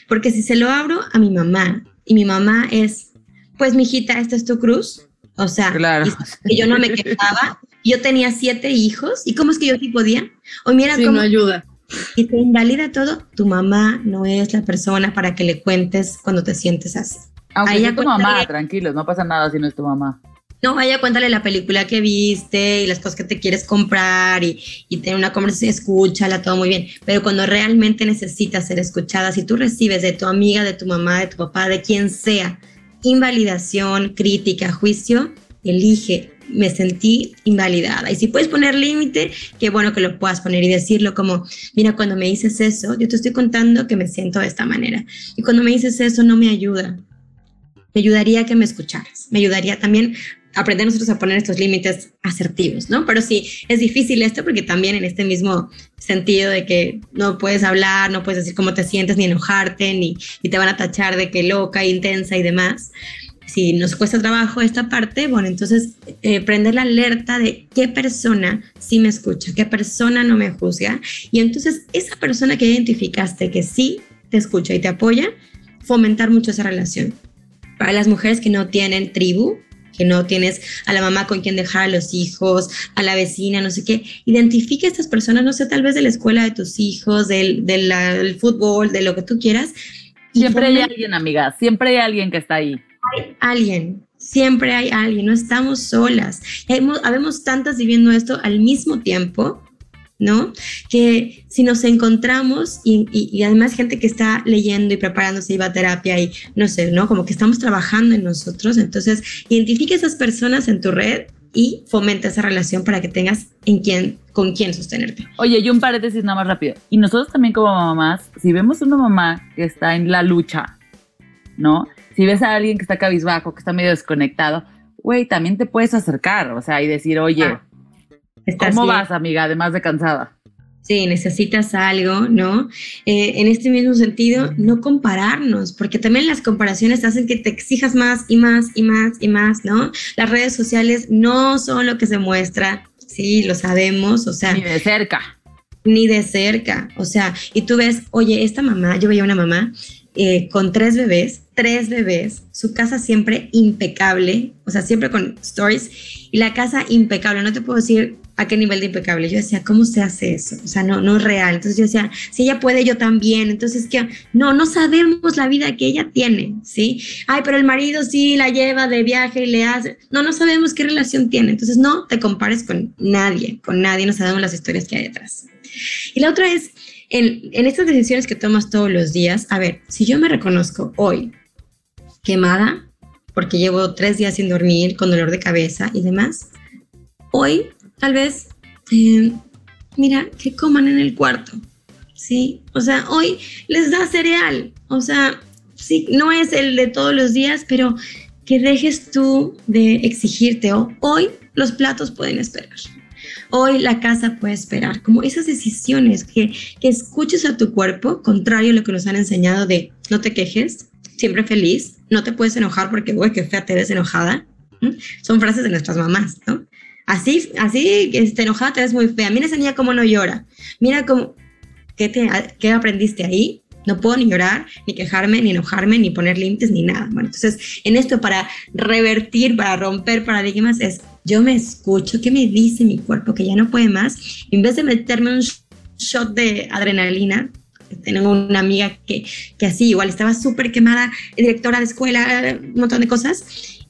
Porque si se lo abro a mi mamá y mi mamá es, pues mijita, esta es tu cruz, o sea, que yo no me quejaba, yo tenía siete hijos y cómo es que yo sí podía, o mira cómo no ayuda. Y te invalida todo, tu mamá no es la persona para que le cuentes cuando te sientes así. Aunque es tu mamá, tranquilos, no pasa nada si no es tu mamá. No, vaya, cuéntale la película que viste y las cosas que te quieres comprar y, y tener una conversación, escúchala, todo muy bien. Pero cuando realmente necesitas ser escuchada, si tú recibes de tu amiga, de tu mamá, de tu papá, de quien sea, invalidación, crítica, juicio, elige, me sentí invalidada. Y si puedes poner límite, qué bueno que lo puedas poner y decirlo como, mira, cuando me dices eso, yo te estoy contando que me siento de esta manera. Y cuando me dices eso, no me ayuda. Me ayudaría que me escucharas. Me ayudaría también aprender nosotros a poner estos límites asertivos, ¿no? Pero sí, es difícil esto porque también en este mismo sentido de que no puedes hablar, no puedes decir cómo te sientes, ni enojarte, ni, te van a tachar de que loca, intensa y demás. Si nos cuesta trabajo esta parte, bueno, entonces eh, prender la alerta de qué persona sí me escucha, qué persona no me juzga. Y entonces esa persona que identificaste que sí te escucha y te apoya, fomentar mucho esa relación. Para las mujeres que no tienen tribu, que no tienes a la mamá con quien dejar a los hijos, a la vecina, no sé qué. Identifique a estas personas, no sé, tal vez de la escuela de tus hijos, del, del, fútbol, de lo que tú quieras. Siempre hay alguien, amiga, siempre hay alguien que está ahí. Hay alguien, siempre hay alguien, no estamos solas. habemos tantas viviendo esto al mismo tiempo ¿no? Que si nos encontramos y, además gente que está leyendo y preparándose y va a terapia y no sé, ¿no? Como que estamos trabajando en nosotros, entonces identifique esas personas en tu red y fomenta esa relación para que tengas en quién, con quién sostenerte. Oye, y un paréntesis nada más rápido. Y nosotros también como mamás, si vemos una mamá que está en la lucha, ¿no? Si ves a alguien que está cabizbajo, que está medio desconectado, güey, también te puedes acercar, o sea, y decir, oye, ah. ¿Cómo vas, amiga, además de cansada? Sí, necesitas algo, ¿no? Eh, en este mismo sentido, no compararnos, porque también las comparaciones hacen que te exijas más y más y más y más, ¿no? Las redes sociales no son lo que se muestra, sí, lo sabemos, o sea. Ni de cerca. Ni de cerca, o sea, y tú ves, oye, esta mamá, yo veía una mamá eh, con tres bebés, tres bebés, su casa siempre impecable, o sea, siempre con stories, y la casa impecable, no te puedo decir a qué nivel de impecable. Yo decía, ¿cómo se hace eso? O sea, no, no es real. Entonces yo decía, si ella puede, yo también. Entonces, que no, no sabemos la vida que ella tiene, ¿sí? Ay, pero el marido sí la lleva de viaje y le hace. No, no sabemos qué relación tiene. Entonces, no te compares con nadie, con nadie, no sabemos las historias que hay detrás. Y la otra es, en, estas decisiones que tomas todos los días, a ver, si yo me reconozco hoy quemada, porque llevo tres días sin dormir, con dolor de cabeza y demás, hoy tal vez, eh, mira, que coman en el cuarto, ¿sí? O sea, hoy les da cereal, o sea, sí, no es el de todos los días, pero que dejes tú de exigirte, o hoy los platos pueden esperar. Hoy la casa puede esperar, como esas decisiones que, que escuches a tu cuerpo, contrario a lo que nos han enseñado de no te quejes, siempre feliz, no te puedes enojar porque, uy, qué fea te ves enojada. Son frases de nuestras mamás, ¿no? Así, así, este, enojada te ves muy fea. Mira esa niña cómo no llora. Mira cómo, ¿qué, ¿qué aprendiste ahí? No puedo ni llorar, ni quejarme, ni enojarme, ni poner límites, ni nada. Bueno, entonces, en esto para revertir, para romper paradigmas, es yo me escucho, ¿qué me dice mi cuerpo que ya no puede más? en vez de meterme un shot de adrenalina, tengo una amiga que, que así, igual estaba súper quemada, directora de escuela, un montón de cosas,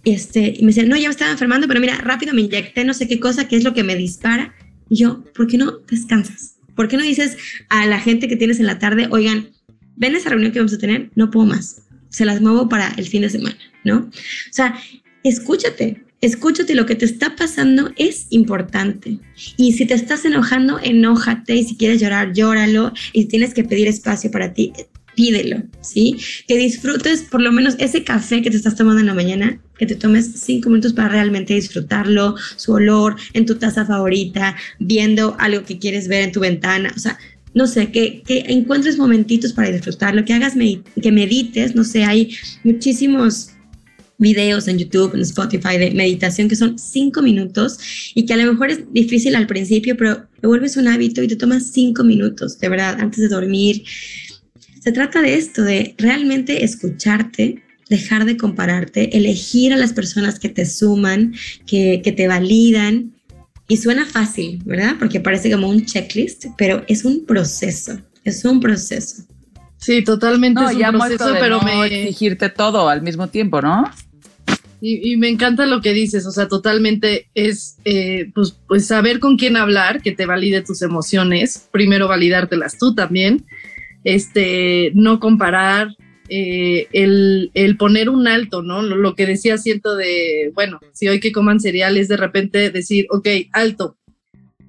este, y me decía, no, ya me estaba enfermando, pero mira, rápido me inyecté no sé qué cosa, qué es lo que me dispara. Y yo, ¿por qué no descansas? ¿Por qué no dices a la gente que tienes en la tarde, oigan, ven esa reunión que vamos a tener, no puedo más, se las muevo para el fin de semana, ¿no? O sea, escúchate, escúchate, lo que te está pasando es importante. Y si te estás enojando, enójate, y si quieres llorar, llóralo, y si tienes que pedir espacio para ti, pídelo, ¿sí? Que disfrutes por lo menos ese café que te estás tomando en la mañana, que te tomes cinco minutos para realmente disfrutarlo, su olor en tu taza favorita, viendo algo que quieres ver en tu ventana, o sea, no sé, que, encuentres momentitos para disfrutarlo, que hagas, que medites, no sé, hay muchísimos videos en YouTube, en Spotify de meditación que son cinco minutos y que a lo mejor es difícil al principio, pero te vuelves un hábito y te tomas cinco minutos, de verdad, antes de dormir. Se trata de esto, de realmente escucharte, dejar de compararte, elegir a las personas que te suman, que te validan. Y suena fácil, ¿verdad? Porque parece como un checklist, pero es un proceso, es un proceso. Sí, totalmente. No, es un ya proceso, pero no me exigirte todo al mismo tiempo, ¿no? Y, me encanta lo que dices, o sea, totalmente es eh, pues, pues saber con quién hablar, que te valide tus emociones, primero validártelas tú también, este, no comparar, eh, el, poner un alto, ¿no? Lo, que decía siento de, bueno, si hoy que coman cereales, de repente decir, ok, alto,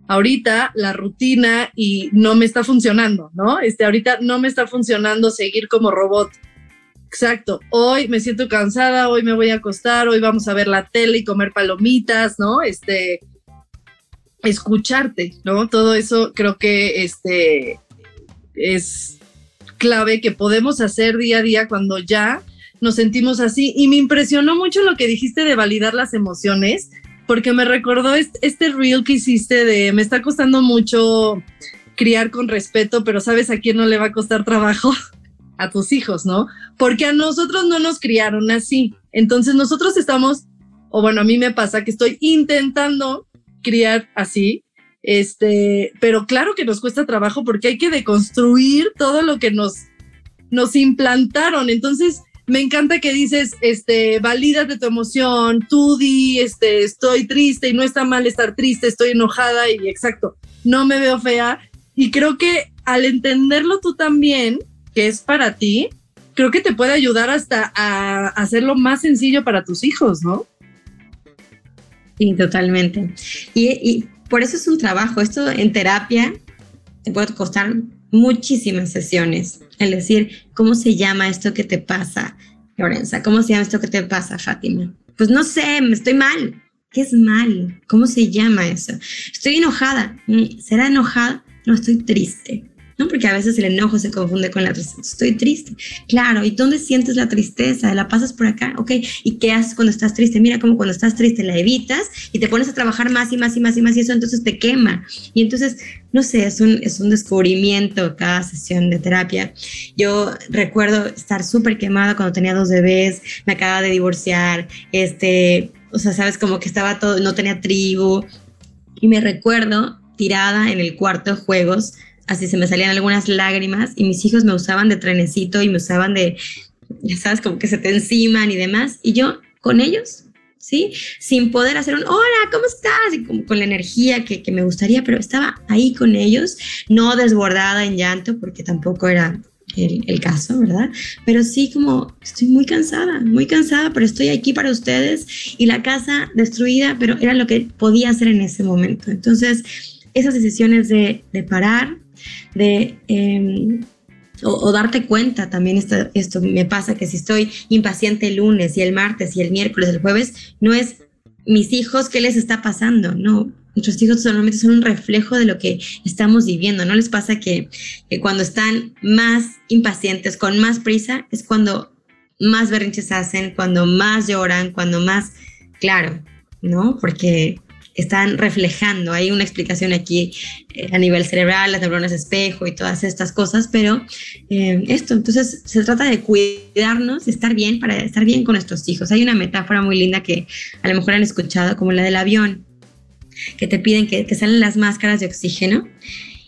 ahorita la rutina y no me está funcionando, ¿no? Este, ahorita no me está funcionando seguir como robot. Exacto, hoy me siento cansada, hoy me voy a acostar, hoy vamos a ver la tele y comer palomitas, ¿no? Este, escucharte, ¿no? Todo eso creo que este es clave que podemos hacer día a día cuando ya nos sentimos así. Y me impresionó mucho lo que dijiste de validar las emociones, porque me recordó este, reel que hiciste de me está costando mucho criar con respeto, pero sabes a quién no le va a costar trabajo a tus hijos, ¿no? Porque a nosotros no nos criaron así. Entonces nosotros estamos, o bueno, a mí me pasa que estoy intentando criar así, este, pero claro que nos cuesta trabajo porque hay que deconstruir todo lo que nos, nos implantaron. Entonces, me encanta que dices, este, valídate tu emoción, tú di, este, estoy triste y no está mal estar triste, estoy enojada y exacto, no me veo fea. Y creo que al entenderlo tú también, que es para ti, creo que te puede ayudar hasta a hacerlo más sencillo para tus hijos, ¿no? Sí, totalmente. Y, y por eso es un trabajo. Esto en terapia te puede costar muchísimas sesiones. El decir, ¿cómo se llama esto que te pasa, Lorenza? ¿Cómo se llama esto que te pasa, Fátima? Pues no sé, me estoy mal. ¿Qué es mal? ¿Cómo se llama eso? Estoy enojada. Mm, ¿Será enojada? No, estoy triste. ¿No? Porque a veces el enojo se confunde con la tristeza. Estoy triste. Claro, ¿y dónde sientes la tristeza? ¿La pasas por acá? Ok, ¿y qué haces cuando estás triste? Mira cómo cuando estás triste la evitas y te pones a trabajar más y más y más y más y eso entonces te quema. Y entonces, no sé, es un, es un descubrimiento cada sesión de terapia. Yo recuerdo estar súper quemada cuando tenía dos bebés, me acababa de divorciar, este, o sea, sabes, como que estaba todo, no tenía tribu. Y me recuerdo tirada en el cuarto de juegos así se me salían algunas lágrimas y mis hijos me usaban de trenecito y me usaban de, ya sabes, como que se te enciman y demás. Y yo con ellos ¿sí? Sin poder hacer un, hola, ¿cómo estás? Y como con la energía que, que me gustaría, pero estaba ahí con ellos, no desbordada en llanto, porque tampoco era el, el, caso, ¿verdad? Pero sí como estoy muy cansada, muy cansada, pero estoy aquí para ustedes y la casa destruida, pero era lo que podía hacer en ese momento. Entonces, esas decisiones de, de parar, de... Eh, o, darte cuenta también esto, esto me pasa que si estoy impaciente el lunes y el martes y el miércoles, el jueves, no es mis hijos, ¿qué les está pasando? No, nuestros hijos solamente son un reflejo de lo que estamos viviendo. ¿No les pasa que, que, cuando están más impacientes, con más prisa, es cuando más berrinches hacen, cuando más lloran, cuando más, claro, ¿no? Porque están reflejando. Hay una explicación aquí eh, a nivel cerebral, las neuronas espejo y todas estas cosas, pero eh, esto, entonces se trata de cuidarnos, estar bien para estar bien con nuestros hijos. Hay una metáfora muy linda que a lo mejor han escuchado, como la del avión, que te piden que, que salen las máscaras de oxígeno.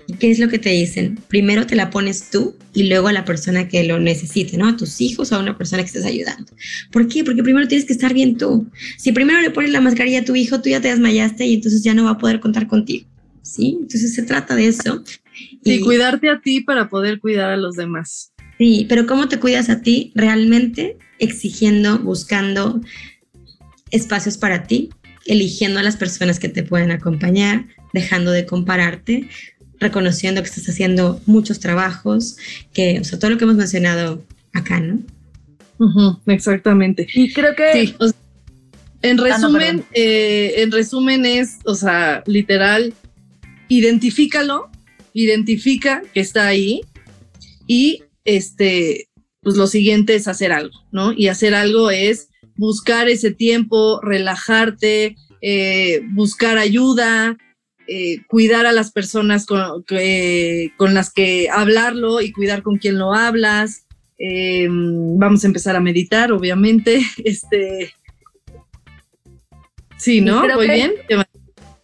¿Y qué es lo que te dicen? Primero te la pones tú y luego a la persona que lo necesite, ¿no? A tus hijos o a una persona que estés ayudando. ¿Por qué? Porque primero tienes que estar bien tú. Si primero le pones la mascarilla a tu hijo, tú ya te desmayaste y entonces ya no va a poder contar contigo. ¿Sí? Entonces se trata de eso. Y, y cuidarte a ti para poder cuidar a los demás. Sí, pero ¿cómo te cuidas a ti? Realmente exigiendo, buscando espacios para ti, eligiendo a las personas que te pueden acompañar, dejando de compararte, reconociendo que estás haciendo muchos trabajos, que, o sea, todo lo que hemos mencionado acá, ¿no? Uh -huh, exactamente. Y creo que... Sí, o sea, en resumen, ah, no, eh, en resumen es, o sea, literal, identifícalo, identifica que está ahí y este, pues lo siguiente es hacer algo, ¿no? Y hacer algo es buscar ese tiempo, relajarte, eh, buscar ayuda, eh, cuidar a las personas con, eh, con, las que hablarlo y cuidar con quien lo hablas. Eh, vamos a empezar a meditar, obviamente. Este, sí, ¿no? Muy bien.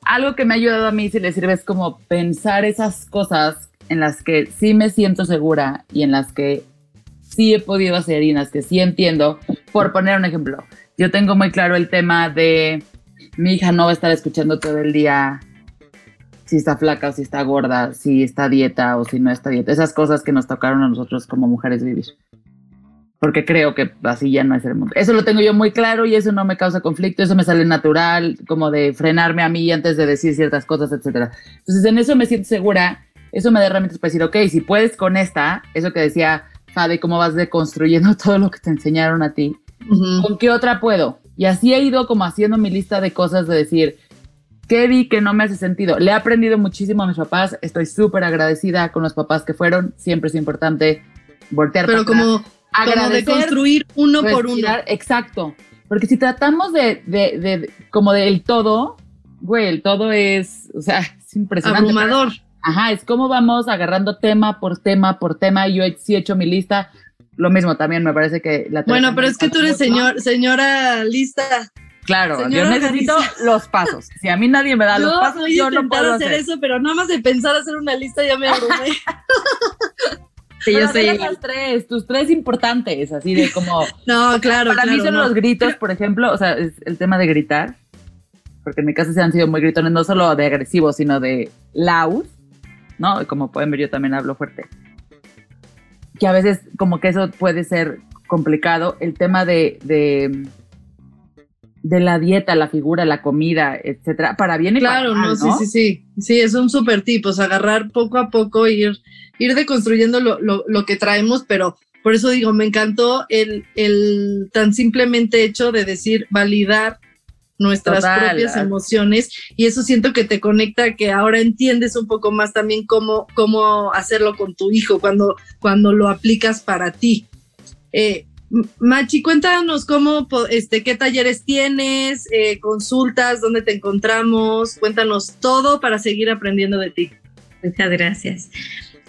Algo que me ha ayudado a mí, si le sirve, es como pensar esas cosas en las que sí me siento segura y en las que sí he podido hacer y en las que sí entiendo. Por poner un ejemplo, yo tengo muy claro el tema de mi hija no va a estar escuchando todo el día si está flaca si está gorda, si está dieta o si no está dieta. Esas cosas que nos tocaron a nosotros como mujeres vivir. Porque creo que así ya no es el mundo. Eso lo tengo yo muy claro y eso no me causa conflicto, eso me sale natural, como de frenarme a mí antes de decir ciertas cosas, etc. Entonces en eso me siento segura, eso me da herramientas para decir, ok, si puedes con esta, eso que decía Fade, cómo vas deconstruyendo todo lo que te enseñaron a ti, uh -huh. ¿con qué otra puedo? Y así he ido como haciendo mi lista de cosas de decir, ¿Qué vi que no me hace sentido? Le he aprendido muchísimo a mis papás. Estoy súper agradecida con los papás que fueron. Siempre es importante voltear. Pero como, como de construir uno respirar, por uno. Exacto. Porque si tratamos de, de, de, como del todo, güey, el todo es, o sea, es impresionante. Abrumador. Ajá, es como vamos agarrando tema por tema por tema. Y yo he, sí he hecho mi lista. Lo mismo también me parece que la Bueno, pero es que tú eres señor, señora lista. Claro, Señora yo necesito los pasos. Si a mí nadie me da yo los pasos, yo no puedo hacer, hacer eso, pero nada más de pensar hacer una lista ya me abrumé. sí, yo soy las tres, tus tres importantes, así de como. no, claro. Para claro, mí son no. los gritos, por ejemplo, o sea, es el tema de gritar, porque en mi caso se han sido muy gritones, no solo de agresivos, sino de loud, ¿no? Como pueden ver, yo también hablo fuerte. Que a veces, como que eso puede ser complicado. El tema de, de de la dieta, la figura, la comida, etcétera, para bien y claro, para mal, no, ¿no? sí, sí, sí, sí, es un súper tip, o sea, agarrar poco a poco, ir, ir deconstruyendo lo, lo, lo, que traemos, pero por eso digo, me encantó el, el tan simplemente hecho de decir, validar nuestras Total. propias emociones y eso siento que te conecta, que ahora entiendes un poco más también cómo, cómo hacerlo con tu hijo cuando, cuando lo aplicas para ti. Eh, Machi, cuéntanos cómo, este, qué talleres tienes, eh, consultas, dónde te encontramos, cuéntanos todo para seguir aprendiendo de ti. Muchas gracias.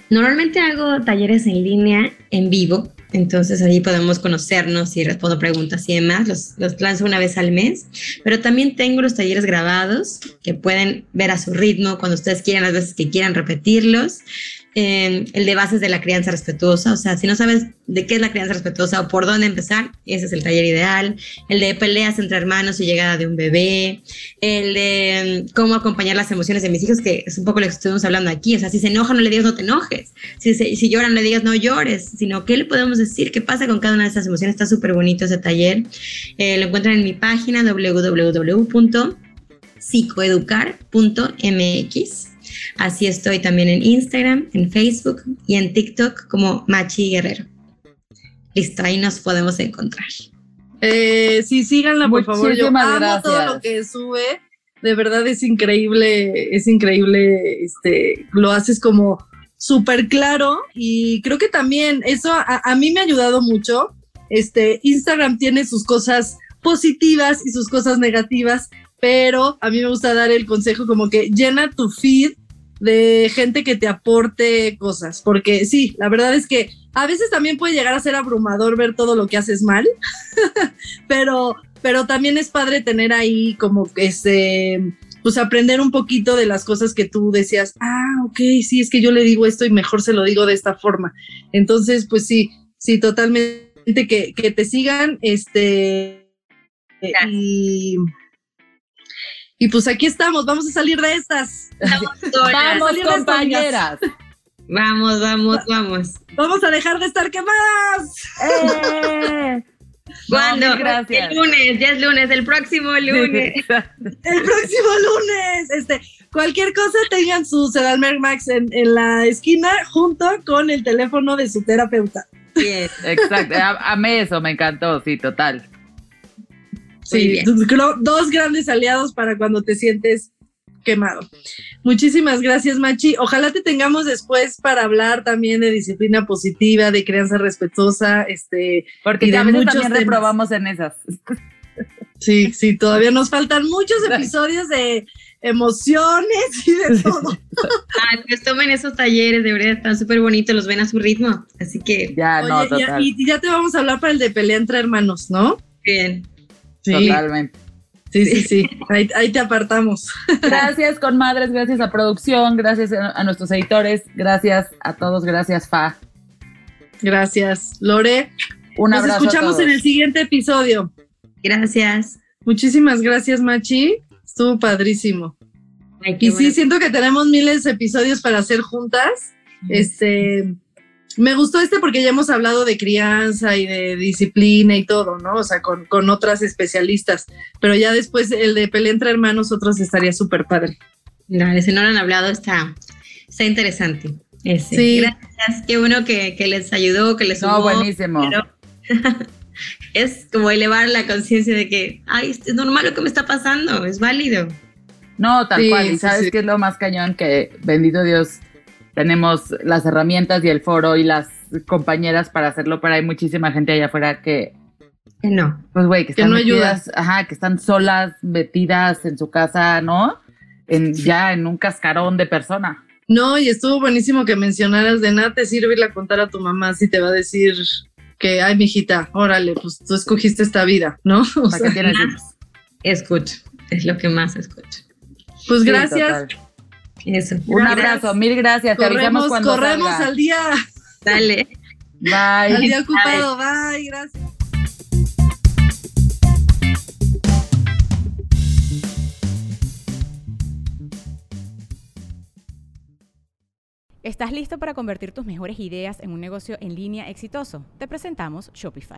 Normalmente hago talleres en línea, en vivo, entonces ahí podemos conocernos y respondo preguntas y demás. Los, los lanzo una vez al mes, pero también tengo los talleres grabados que pueden ver a su ritmo cuando ustedes quieran, las veces que quieran repetirlos. Eh, el de bases de la crianza respetuosa, o sea, si no sabes de qué es la crianza respetuosa o por dónde empezar, ese es el taller ideal. El de peleas entre hermanos y llegada de un bebé. El de mm, cómo acompañar las emociones de mis hijos, que es un poco lo que estuvimos hablando aquí. O sea, si se enojan, no le digas no te enojes. Si, lloran, no le digas no llores, sino qué le podemos decir, qué pasa con cada una de esas emociones. Está súper bonito ese taller. Eh, lo encuentran en mi página www.psicoeducar.mx. Así estoy también en Instagram, en Facebook y en TikTok como Machi Guerrero. Listo, ahí nos podemos encontrar. Eh, sí, síganla, por favor. Yo amo gracias. todo lo que sube. De verdad es increíble, es increíble. Este, lo haces como súper claro y creo que también eso a, a mí me ha ayudado mucho. Este, Instagram tiene sus cosas positivas y sus cosas negativas, pero a mí me gusta dar el consejo como que llena tu feed de gente que te aporte cosas, porque sí, la verdad es que a veces también puede llegar a ser abrumador ver todo lo que haces mal, pero, pero también es padre tener ahí como que ese, pues aprender un poquito de las cosas que tú decías, ah, ok, sí, es que yo le digo esto y mejor se lo digo de esta forma. Entonces, pues sí, sí, totalmente que, que te sigan, este, y, y pues aquí estamos, vamos a salir de estas. Vamos, compañeras. Vamos, vamos, vamos. Vamos a dejar de estar quemadas. ¡Eh! ¿Cuándo? No, mil gracias. El lunes, ya es lunes, el próximo lunes. El próximo lunes. Este, cualquier cosa tengan su Sedalmer Max en, en la esquina junto con el teléfono de su terapeuta. Bien. Exacto, a- amé eso, me encantó, sí, total. Sí, bien. dos grandes aliados para cuando te sientes quemado. Muchísimas gracias, Machi. Ojalá te tengamos después para hablar también de disciplina positiva, de crianza respetuosa, este, Porque Y de ya a veces muchos también temas. reprobamos en esas. Sí, sí, todavía nos faltan muchos episodios de emociones y de todo. Ay, pues tomen esos talleres, de verdad, están súper bonitos, los ven a su ritmo. Así que, Ya, no, Oye, ya- total. y, y ya te vamos a hablar para el de pelea entre hermanos, ¿no? bien. Sí, Totalmente. Sí, sí, sí. Ahí, ahí te apartamos. Gracias, conmadres, gracias a producción, gracias a, a nuestros editores, gracias a todos, gracias, Fa. Gracias, Lore. Un Nos abrazo. a escuchamos todos. en el siguiente episodio. Gracias. Muchísimas gracias, Machi. Estuvo padrísimo. Ay, Y sí, bueno. siento que tenemos miles de episodios para hacer juntas. Este, me gustó este porque ya hemos hablado de crianza y de disciplina y todo, ¿no? O sea, con, con otras especialistas. Pero ya después el de pelea entre hermanos, otros estaría súper padre. Dale, si no lo han hablado, está, está interesante. Ese. Sí. Gracias. Qué bueno que, que les ayudó, que les No, sumó. buenísimo. pero- es como elevar la conciencia de que, ay, es normal lo que me está pasando, es válido. No, tal Sí, cual. Y sabes sí. qué es lo más cañón que, bendito Dios, tenemos las herramientas y el foro y las compañeras para hacerlo, pero hay muchísima gente allá afuera que, Que no. pues, güey, que Que están no metidas, ajá, que están solas, metidas en su casa, ¿no? En, ya en un cascarón de persona. No, y estuvo buenísimo que mencionaras de nada te sirve irle a contar a tu mamá si te va a decir que, ay, mijita, órale, pues tú escogiste esta vida, ¿no? O ¿Para sea, qué tienes? Escucho, es lo que más escucho. pues Sí, gracias. total. Eso. Un Gracias. abrazo, mil gracias. Te avisamos Corremos, cuando corremos salga. al día, Dale. al Bye. día ocupado. Bye, gracias. ¿Estás listo para convertir tus mejores ideas en un negocio en línea exitoso? Te presentamos Shopify.